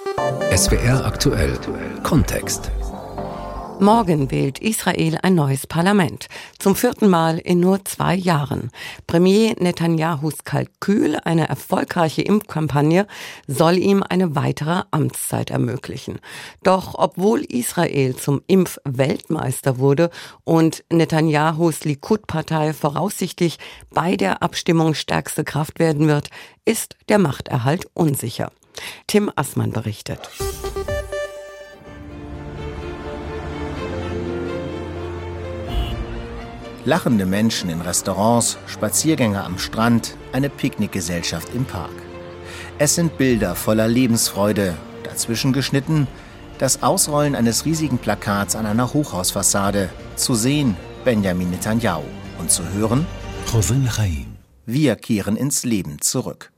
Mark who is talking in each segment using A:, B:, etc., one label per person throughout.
A: SWR aktuell Kontext.
B: Morgen wählt Israel ein neues Parlament. Zum vierten Mal in nur zwei Jahren. Premier Netanyahus Kalkül, eine erfolgreiche Impfkampagne, soll ihm eine weitere Amtszeit ermöglichen. Doch obwohl Israel zum Impfweltmeister wurde und Netanyahus Likud-Partei voraussichtlich bei der Abstimmung stärkste Kraft werden wird, ist der Machterhalt unsicher. Tim Assmann berichtet.
C: Lachende Menschen in Restaurants, Spaziergänger am Strand, eine Picknickgesellschaft im Park. Es sind Bilder voller Lebensfreude, dazwischen geschnitten das Ausrollen eines riesigen Plakats an einer Hochhausfassade, zu sehen Benjamin Netanyahu und zu hören Wir kehren ins Leben zurück.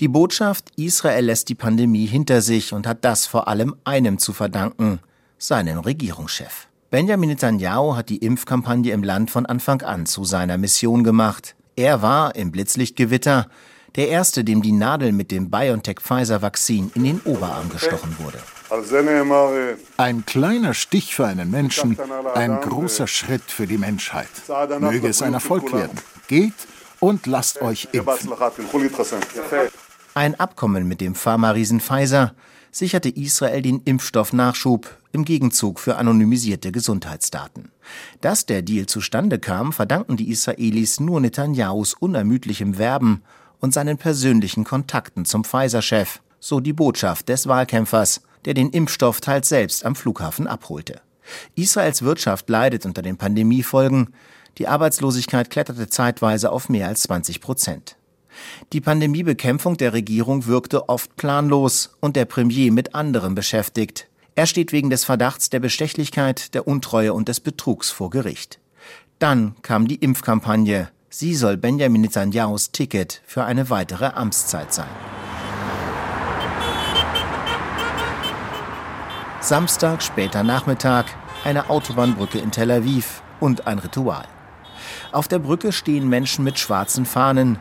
C: Die Botschaft, Israel lässt die Pandemie hinter sich und hat das vor allem einem zu verdanken, seinem Regierungschef. Benjamin Netanyahu hat die Impfkampagne im Land von Anfang an zu seiner Mission gemacht. Er war im Blitzlichtgewitter der Erste, dem die Nadel mit dem BioNTech-Pfizer-Vakzin in den Oberarm gestochen wurde.
D: Ein kleiner Stich für einen Menschen, ein großer Schritt für die Menschheit. Möge es ein Erfolg werden. Geht und lasst euch impfen.
C: Ein Abkommen mit dem Pharma-Riesen Pfizer sicherte Israel den Impfstoffnachschub im Gegenzug für anonymisierte Gesundheitsdaten. Dass der Deal zustande kam, verdanken die Israelis nur Netanyahus unermüdlichem Werben und seinen persönlichen Kontakten zum Pfizer-Chef, so die Botschaft des Wahlkämpfers, der den Impfstoff teils selbst am Flughafen abholte. Israels Wirtschaft leidet unter den Pandemiefolgen. Die Arbeitslosigkeit kletterte zeitweise auf mehr als 20 Prozent. Die Pandemiebekämpfung der Regierung wirkte oft planlos und der Premier mit anderem beschäftigt. Er steht wegen des Verdachts der Bestechlichkeit, der Untreue und des Betrugs vor Gericht. Dann kam die Impfkampagne. Sie soll Benjamin Netanyahus Ticket für eine weitere Amtszeit sein. Samstag, später Nachmittag, eine Autobahnbrücke in Tel Aviv und ein Ritual. Auf der Brücke stehen Menschen mit schwarzen Fahnen,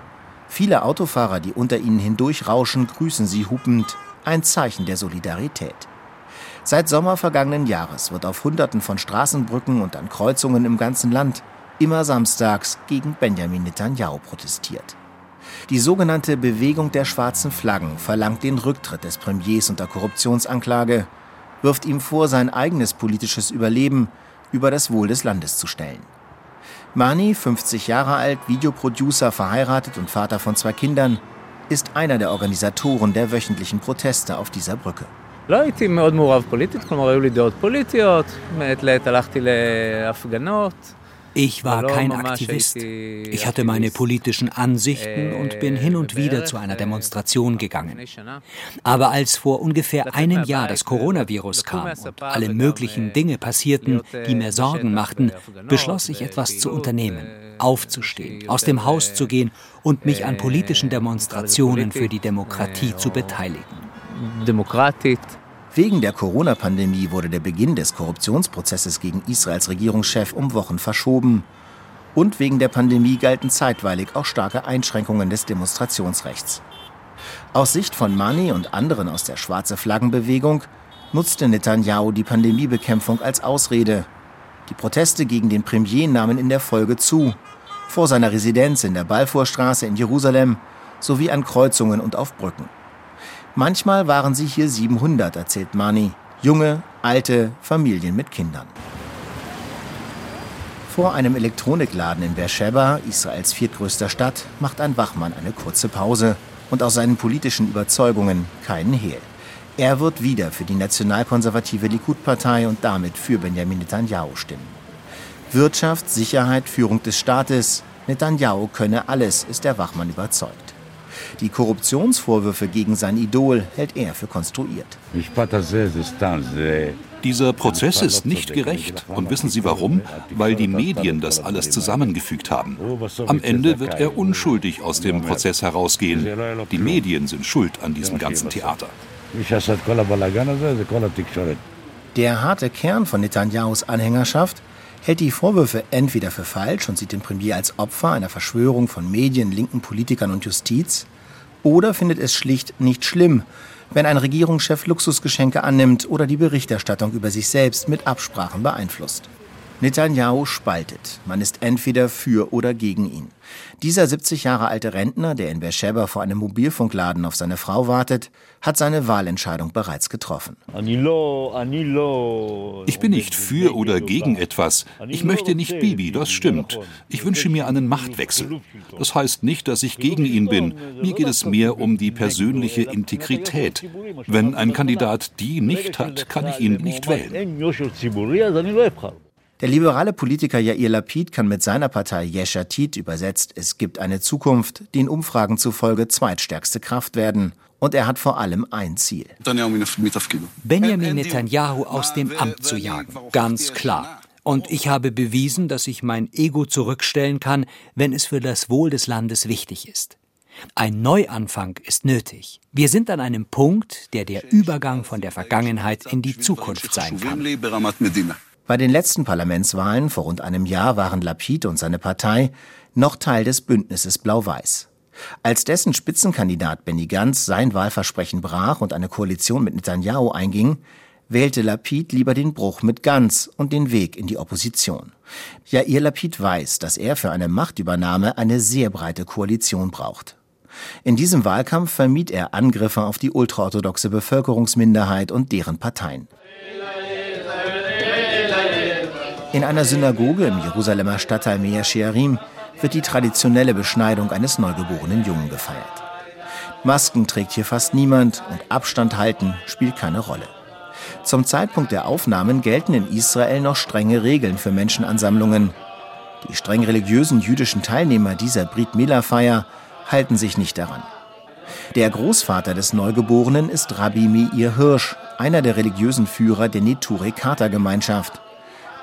C: Viele Autofahrer, die unter ihnen hindurchrauschen, grüßen sie hupend, ein Zeichen der Solidarität. Seit Sommer vergangenen Jahres wird auf Hunderten von Straßenbrücken und an Kreuzungen im ganzen Land immer samstags gegen Benjamin Netanyahu protestiert. Die sogenannte Bewegung der schwarzen Flaggen verlangt den Rücktritt des Premiers unter Korruptionsanklage, wirft ihm vor, sein eigenes politisches Überleben über das Wohl des Landes zu stellen. Mani, 50 Jahre alt, Videoproducer, verheiratet und Vater von zwei Kindern, ist einer der Organisatoren der wöchentlichen Proteste auf dieser Brücke.
E: לא הייתי מאוד מעורב פוליטית, כלומר היו לי דעות פוליטיות, מעת לעת הלכתי להפגנות.
F: ich war kein Aktivist. Ich hatte meine politischen Ansichten und bin hin und wieder zu einer Demonstration gegangen. Aber als vor ungefähr einem Jahr das Coronavirus kam und alle möglichen Dinge passierten, die mir Sorgen machten, beschloss ich etwas zu unternehmen, aufzustehen, aus dem Haus zu gehen und mich an politischen Demonstrationen für die Demokratie zu beteiligen.
E: Demokratit.
C: Wegen der Corona-Pandemie wurde der Beginn des Korruptionsprozesses gegen Israels Regierungschef um Wochen verschoben. Und wegen der Pandemie galten zeitweilig auch starke Einschränkungen des Demonstrationsrechts. Aus Sicht von Mani und anderen aus der Schwarze Flaggenbewegung nutzte Netanyahu die Pandemiebekämpfung als Ausrede. Die Proteste gegen den Premier nahmen in der Folge zu. Vor seiner Residenz in der Balfourstraße in Jerusalem sowie an Kreuzungen und auf Brücken. Manchmal waren sie hier 700, erzählt Mani. Junge, alte, Familien mit Kindern. Vor einem Elektronikladen in Beersheba, Israels viertgrößter Stadt, macht ein Wachmann eine kurze Pause und aus seinen politischen Überzeugungen keinen Hehl. Er wird wieder für die nationalkonservative Likud-Partei und damit für Benjamin Netanyahu stimmen. Wirtschaft, Sicherheit, Führung des Staates, Netanyahu könne alles, ist der Wachmann überzeugt. Die Korruptionsvorwürfe gegen sein Idol hält er für konstruiert.
G: Dieser Prozess ist nicht gerecht. Und wissen Sie warum? Weil die Medien das alles zusammengefügt haben. Am Ende wird er unschuldig aus dem Prozess herausgehen. Die Medien sind schuld an diesem ganzen Theater.
C: Der harte Kern von Netanyahus Anhängerschaft hält die Vorwürfe entweder für falsch und sieht den Premier als Opfer einer Verschwörung von Medien, linken Politikern und Justiz, oder findet es schlicht nicht schlimm, wenn ein Regierungschef Luxusgeschenke annimmt oder die Berichterstattung über sich selbst mit Absprachen beeinflusst. Netanyahu spaltet. Man ist entweder für oder gegen ihn. Dieser 70 Jahre alte Rentner, der in Beersheba vor einem Mobilfunkladen auf seine Frau wartet, hat seine Wahlentscheidung bereits getroffen.
G: Ich bin nicht für oder gegen etwas. Ich möchte nicht Bibi, das stimmt. Ich wünsche mir einen Machtwechsel. Das heißt nicht, dass ich gegen ihn bin. Mir geht es mehr um die persönliche Integrität. Wenn ein Kandidat die nicht hat, kann ich ihn nicht wählen.
C: Der liberale Politiker Yair Lapid kann mit seiner Partei Yesh Atid übersetzt Es gibt eine Zukunft, den Umfragen zufolge zweitstärkste Kraft werden. Und er hat vor allem ein Ziel.
F: Benjamin Netanyahu aus dem Amt zu jagen. Ganz klar. Und ich habe bewiesen, dass ich mein Ego zurückstellen kann, wenn es für das Wohl des Landes wichtig ist. Ein Neuanfang ist nötig. Wir sind an einem Punkt, der der Übergang von der Vergangenheit in die Zukunft sein kann.
C: Bei den letzten Parlamentswahlen vor rund einem Jahr waren Lapid und seine Partei noch Teil des Bündnisses Blau-Weiß. Als dessen Spitzenkandidat Benny Gantz sein Wahlversprechen brach und eine Koalition mit Netanyahu einging, wählte Lapid lieber den Bruch mit Gantz und den Weg in die Opposition. Ja, ihr Lapid weiß, dass er für eine Machtübernahme eine sehr breite Koalition braucht. In diesem Wahlkampf vermied er Angriffe auf die ultraorthodoxe Bevölkerungsminderheit und deren Parteien. In einer Synagoge im Jerusalemer Stadtteil Mea Shearim wird die traditionelle Beschneidung eines neugeborenen Jungen gefeiert. Masken trägt hier fast niemand und Abstand halten spielt keine Rolle. Zum Zeitpunkt der Aufnahmen gelten in Israel noch strenge Regeln für Menschenansammlungen. Die streng religiösen jüdischen Teilnehmer dieser Brit Mila-Feier halten sich nicht daran. Der Großvater des Neugeborenen ist Rabbi Meir Hirsch, einer der religiösen Führer der Neturei Kata Gemeinschaft.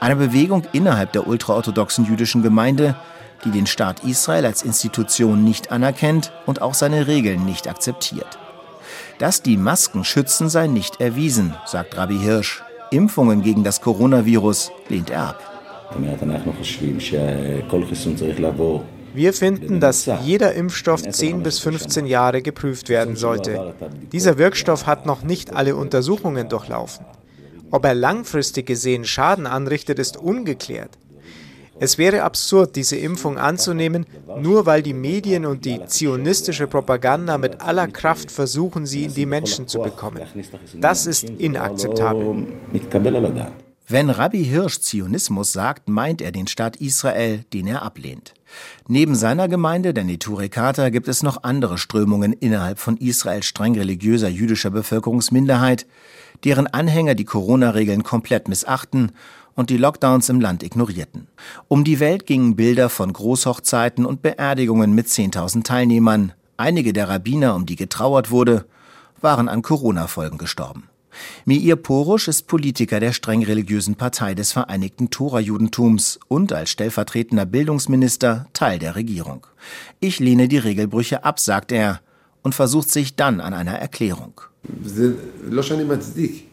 C: Eine Bewegung innerhalb der ultraorthodoxen jüdischen Gemeinde, die den Staat Israel als Institution nicht anerkennt und auch seine Regeln nicht akzeptiert. Dass die Masken schützen, sei nicht erwiesen, sagt Rabbi Hirsch. Impfungen gegen das Coronavirus lehnt er ab.
H: Wir finden, dass jeder Impfstoff 10 bis 15 Jahre geprüft werden sollte. Dieser Wirkstoff hat noch nicht alle Untersuchungen durchlaufen. Ob er langfristig gesehen Schaden anrichtet, ist ungeklärt. Es wäre absurd, diese Impfung anzunehmen, nur weil die Medien und die zionistische Propaganda mit aller Kraft versuchen, sie in die Menschen zu bekommen. Das ist inakzeptabel.
C: Wenn Rabbi Hirsch Zionismus sagt, meint er den Staat Israel, den er ablehnt. Neben seiner Gemeinde, der Neturei gibt es noch andere Strömungen innerhalb von Israels streng religiöser jüdischer Bevölkerungsminderheit, deren Anhänger die Corona-Regeln komplett missachten und die Lockdowns im Land ignorierten. Um die Welt gingen Bilder von Großhochzeiten und Beerdigungen mit 10.000 Teilnehmern. Einige der Rabbiner, um die getrauert wurde, waren an Corona-Folgen gestorben. Meir Porusch ist Politiker der streng religiösen Partei des Vereinigten Tora-Judentums und als stellvertretender Bildungsminister Teil der Regierung. Ich lehne die Regelbrüche ab, sagt er, und versucht sich dann an einer Erklärung.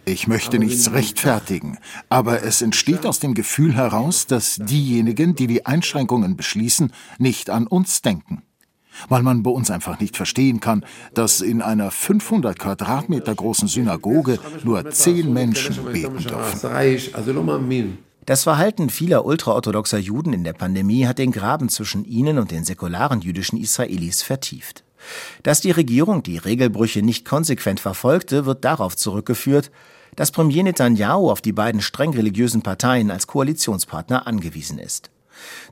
D: Ich möchte nichts rechtfertigen, aber es entsteht aus dem Gefühl heraus, dass diejenigen, die die Einschränkungen beschließen, nicht an uns denken. Weil man bei uns einfach nicht verstehen kann, dass in einer 500 Quadratmeter großen Synagoge nur zehn Menschen beten dürfen.
C: Das Verhalten vieler ultraorthodoxer Juden in der Pandemie hat den Graben zwischen ihnen und den säkularen jüdischen Israelis vertieft. Dass die Regierung die Regelbrüche nicht konsequent verfolgte, wird darauf zurückgeführt, dass Premier Netanyahu auf die beiden streng religiösen Parteien als Koalitionspartner angewiesen ist.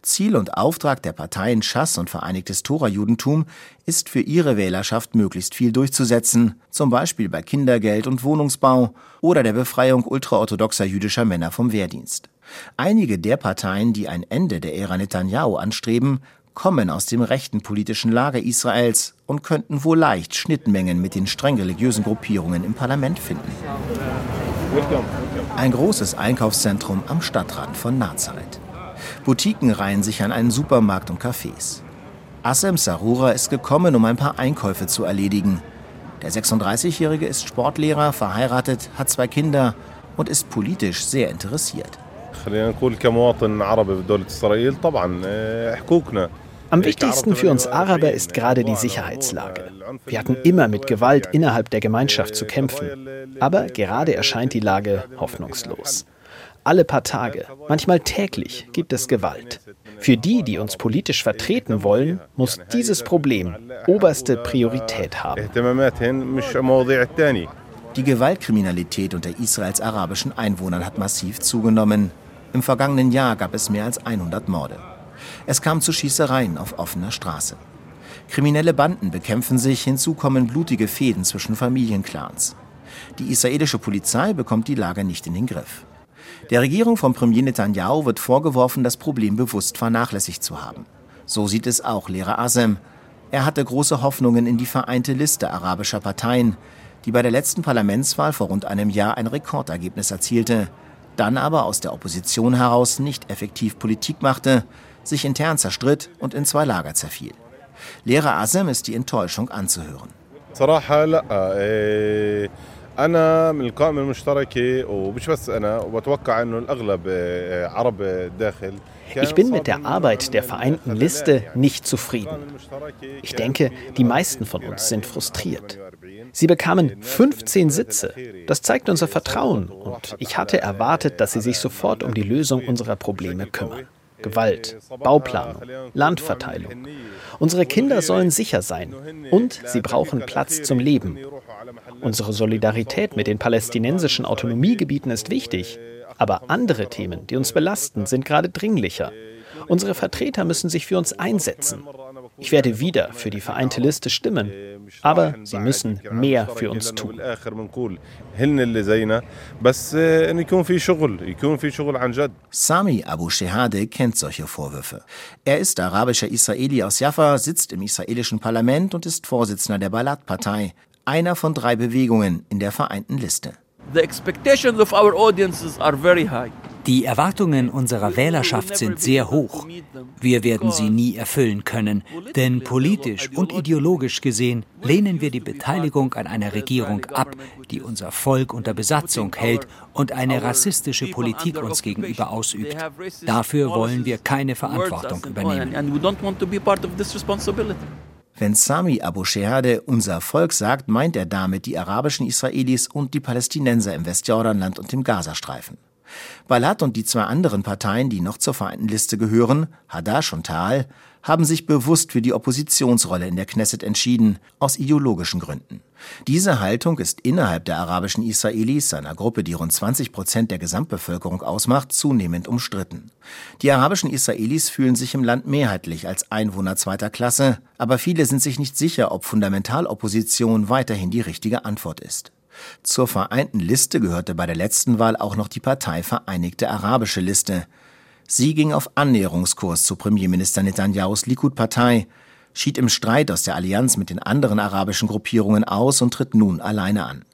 C: Ziel und Auftrag der Parteien Schass und Vereinigtes Tora-Judentum ist für ihre Wählerschaft möglichst viel durchzusetzen, zum Beispiel bei Kindergeld und Wohnungsbau oder der Befreiung ultraorthodoxer jüdischer Männer vom Wehrdienst. Einige der Parteien, die ein Ende der Ära Netanyahu anstreben, kommen aus dem rechten politischen Lager Israels und könnten wohl leicht Schnittmengen mit den streng religiösen Gruppierungen im Parlament finden. Ein großes Einkaufszentrum am Stadtrand von Nazareth. Boutiquen reihen sich an einen Supermarkt und Cafés. Assem Sarura ist gekommen, um ein paar Einkäufe zu erledigen. Der 36-Jährige ist Sportlehrer, verheiratet, hat zwei Kinder und ist politisch sehr interessiert.
I: Am wichtigsten für uns Araber ist gerade die Sicherheitslage. Wir hatten immer mit Gewalt innerhalb der Gemeinschaft zu kämpfen. Aber gerade erscheint die Lage hoffnungslos. Alle paar Tage, manchmal täglich, gibt es Gewalt. Für die, die uns politisch vertreten wollen, muss dieses Problem oberste Priorität haben.
C: Die Gewaltkriminalität unter Israels arabischen Einwohnern hat massiv zugenommen. Im vergangenen Jahr gab es mehr als 100 Morde. Es kam zu Schießereien auf offener Straße. Kriminelle Banden bekämpfen sich, hinzu kommen blutige Fäden zwischen Familienclans. Die israelische Polizei bekommt die Lage nicht in den Griff. Der Regierung von Premier Netanyahu wird vorgeworfen, das Problem bewusst vernachlässigt zu haben. So sieht es auch Lehrer Asem. Er hatte große Hoffnungen in die vereinte Liste arabischer Parteien, die bei der letzten Parlamentswahl vor rund einem Jahr ein Rekordergebnis erzielte, dann aber aus der Opposition heraus nicht effektiv Politik machte, sich intern zerstritt und in zwei Lager zerfiel. Lehrer Asem ist die Enttäuschung anzuhören.
J: أنا من القائمة المشتركة ومش بس أنا وبتوقع إنه الأغلب عرب الداخل
I: ich bin mit der Arbeit der Vereinten Liste nicht zufrieden. Ich denke, die meisten von uns sind frustriert. Sie bekamen 15 Sitze. Das zeigt unser Vertrauen und ich hatte erwartet, dass sie sich sofort um die Lösung unserer Probleme kümmern. Gewalt, Bauplanung, Landverteilung. Unsere Kinder sollen sicher sein und sie brauchen Platz zum Leben. Unsere Solidarität mit den palästinensischen Autonomiegebieten ist wichtig, aber andere Themen, die uns belasten, sind gerade dringlicher. Unsere Vertreter müssen sich für uns einsetzen. Ich werde wieder für die Vereinte Liste stimmen, aber sie müssen mehr für uns tun.
C: Sami Abu Shehade kennt solche Vorwürfe. Er ist arabischer Israeli aus Jaffa, sitzt im israelischen Parlament und ist Vorsitzender der Balad-Partei, einer von drei Bewegungen in der Vereinten Liste. The expectations of our
F: audiences are very high. Die Erwartungen unserer Wählerschaft sind sehr hoch. Wir werden sie nie erfüllen können, denn politisch und ideologisch gesehen lehnen wir die Beteiligung an einer Regierung ab, die unser Volk unter Besatzung hält und eine rassistische Politik uns gegenüber ausübt. Dafür wollen wir keine Verantwortung übernehmen.
C: Wenn Sami Abu Shehade unser Volk sagt, meint er damit die arabischen Israelis und die Palästinenser im Westjordanland und dem Gazastreifen. Balad und die zwei anderen Parteien, die noch zur Vereinten Liste gehören, Hadash und Tal, haben sich bewusst für die Oppositionsrolle in der Knesset entschieden, aus ideologischen Gründen. Diese Haltung ist innerhalb der arabischen Israelis, einer Gruppe, die rund 20 Prozent der Gesamtbevölkerung ausmacht, zunehmend umstritten. Die arabischen Israelis fühlen sich im Land mehrheitlich als Einwohner zweiter Klasse, aber viele sind sich nicht sicher, ob Fundamentalopposition weiterhin die richtige Antwort ist. Zur vereinten Liste gehörte bei der letzten Wahl auch noch die Partei Vereinigte Arabische Liste. Sie ging auf Annäherungskurs zu Premierminister Netanyahus Likud-Partei, schied im Streit aus der Allianz mit den anderen arabischen Gruppierungen aus und tritt nun alleine an.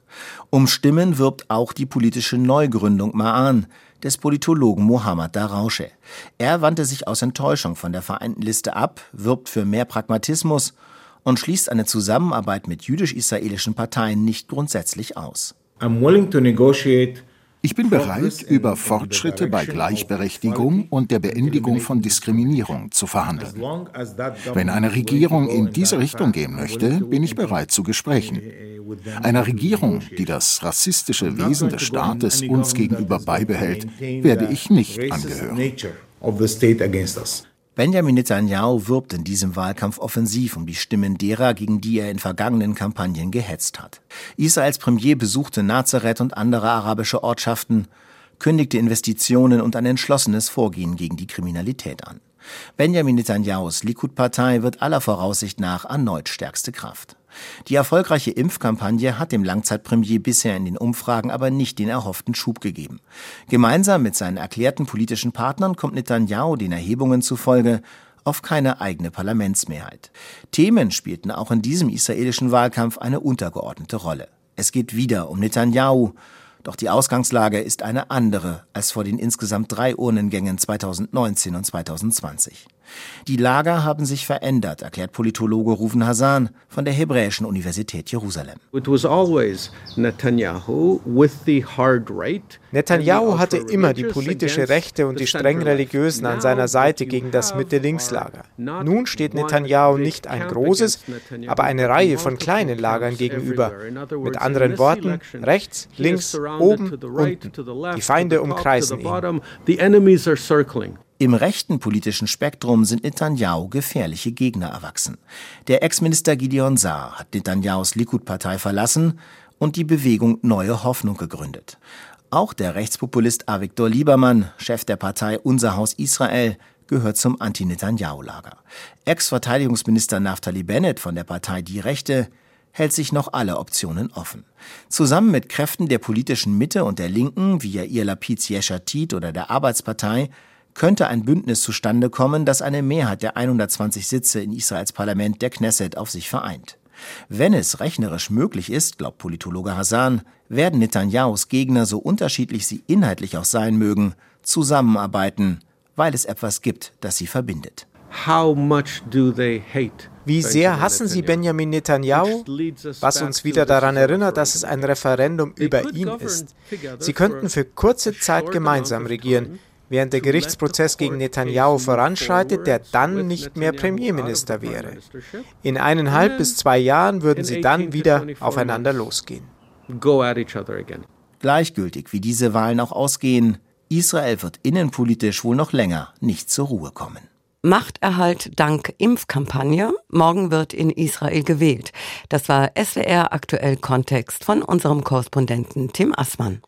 C: Um Stimmen wirbt auch die politische Neugründung Ma'an des Politologen Mohammad Darausche. Er wandte sich aus Enttäuschung von der Vereinten Liste ab, wirbt für mehr Pragmatismus und schließt eine Zusammenarbeit mit jüdisch-israelischen Parteien nicht grundsätzlich aus.
D: Ich bin bereit, über Fortschritte bei Gleichberechtigung und der Beendigung von Diskriminierung zu verhandeln. Wenn eine Regierung in diese Richtung gehen möchte, bin ich bereit zu Gesprächen. Einer Regierung, die das rassistische Wesen des Staates uns gegenüber beibehält, werde ich nicht angehören.
C: Benjamin Netanyahu wirbt in diesem Wahlkampf offensiv um die Stimmen derer, gegen die er in vergangenen Kampagnen gehetzt hat. Israels Premier besuchte Nazareth und andere arabische Ortschaften, kündigte Investitionen und ein entschlossenes Vorgehen gegen die Kriminalität an. Benjamin Netanyahus Likud-Partei wird aller Voraussicht nach erneut stärkste Kraft. Die erfolgreiche Impfkampagne hat dem Langzeitpremier bisher in den Umfragen aber nicht den erhofften Schub gegeben. Gemeinsam mit seinen erklärten politischen Partnern kommt Netanyahu den Erhebungen zufolge auf keine eigene Parlamentsmehrheit. Themen spielten auch in diesem israelischen Wahlkampf eine untergeordnete Rolle. Es geht wieder um Netanyahu, doch die Ausgangslage ist eine andere als vor den insgesamt drei Urnengängen 2019 und 2020. Die Lager haben sich verändert, erklärt Politologe Ruven Hassan von der Hebräischen Universität Jerusalem.
H: Netanyahu hatte immer die politische Rechte und die streng Religiösen an seiner Seite gegen das Mitte-Links-Lager. Nun steht Netanyahu nicht ein großes, aber eine Reihe von kleinen Lagern gegenüber. Mit anderen Worten, rechts, links, oben, unten. Die Feinde umkreisen ihn.
C: Im rechten politischen Spektrum sind Netanyahu gefährliche Gegner erwachsen. Der Ex-Minister Gideon Saar hat Netanyahus Likud-Partei verlassen und die Bewegung Neue Hoffnung gegründet. Auch der Rechtspopulist Avigdor Liebermann, Chef der Partei Unser Haus Israel, gehört zum Anti-Netanyahu-Lager. Ex-Verteidigungsminister Naftali Bennett von der Partei Die Rechte hält sich noch alle Optionen offen. Zusammen mit Kräften der politischen Mitte und der Linken, wie Yair Lapid's Yeshatit oder der Arbeitspartei, könnte ein Bündnis zustande kommen, das eine Mehrheit der 120 Sitze in Israels Parlament der Knesset auf sich vereint. Wenn es rechnerisch möglich ist, glaubt Politologe Hassan, werden Netanyahus Gegner, so unterschiedlich sie inhaltlich auch sein mögen, zusammenarbeiten, weil es etwas gibt, das sie verbindet.
H: Wie sehr hassen sie Benjamin Netanyahu? Was uns wieder daran erinnert, dass es ein Referendum über ihn ist. Sie könnten für kurze Zeit gemeinsam regieren, während der Gerichtsprozess gegen Netanyahu voranschreitet, der dann nicht mehr Premierminister wäre. In eineinhalb bis zwei Jahren würden sie dann wieder aufeinander losgehen.
C: Gleichgültig wie diese Wahlen auch ausgehen, Israel wird innenpolitisch wohl noch länger nicht zur Ruhe kommen.
B: Machterhalt dank Impfkampagne. Morgen wird in Israel gewählt. Das war SWR aktuell Kontext von unserem Korrespondenten Tim Assmann.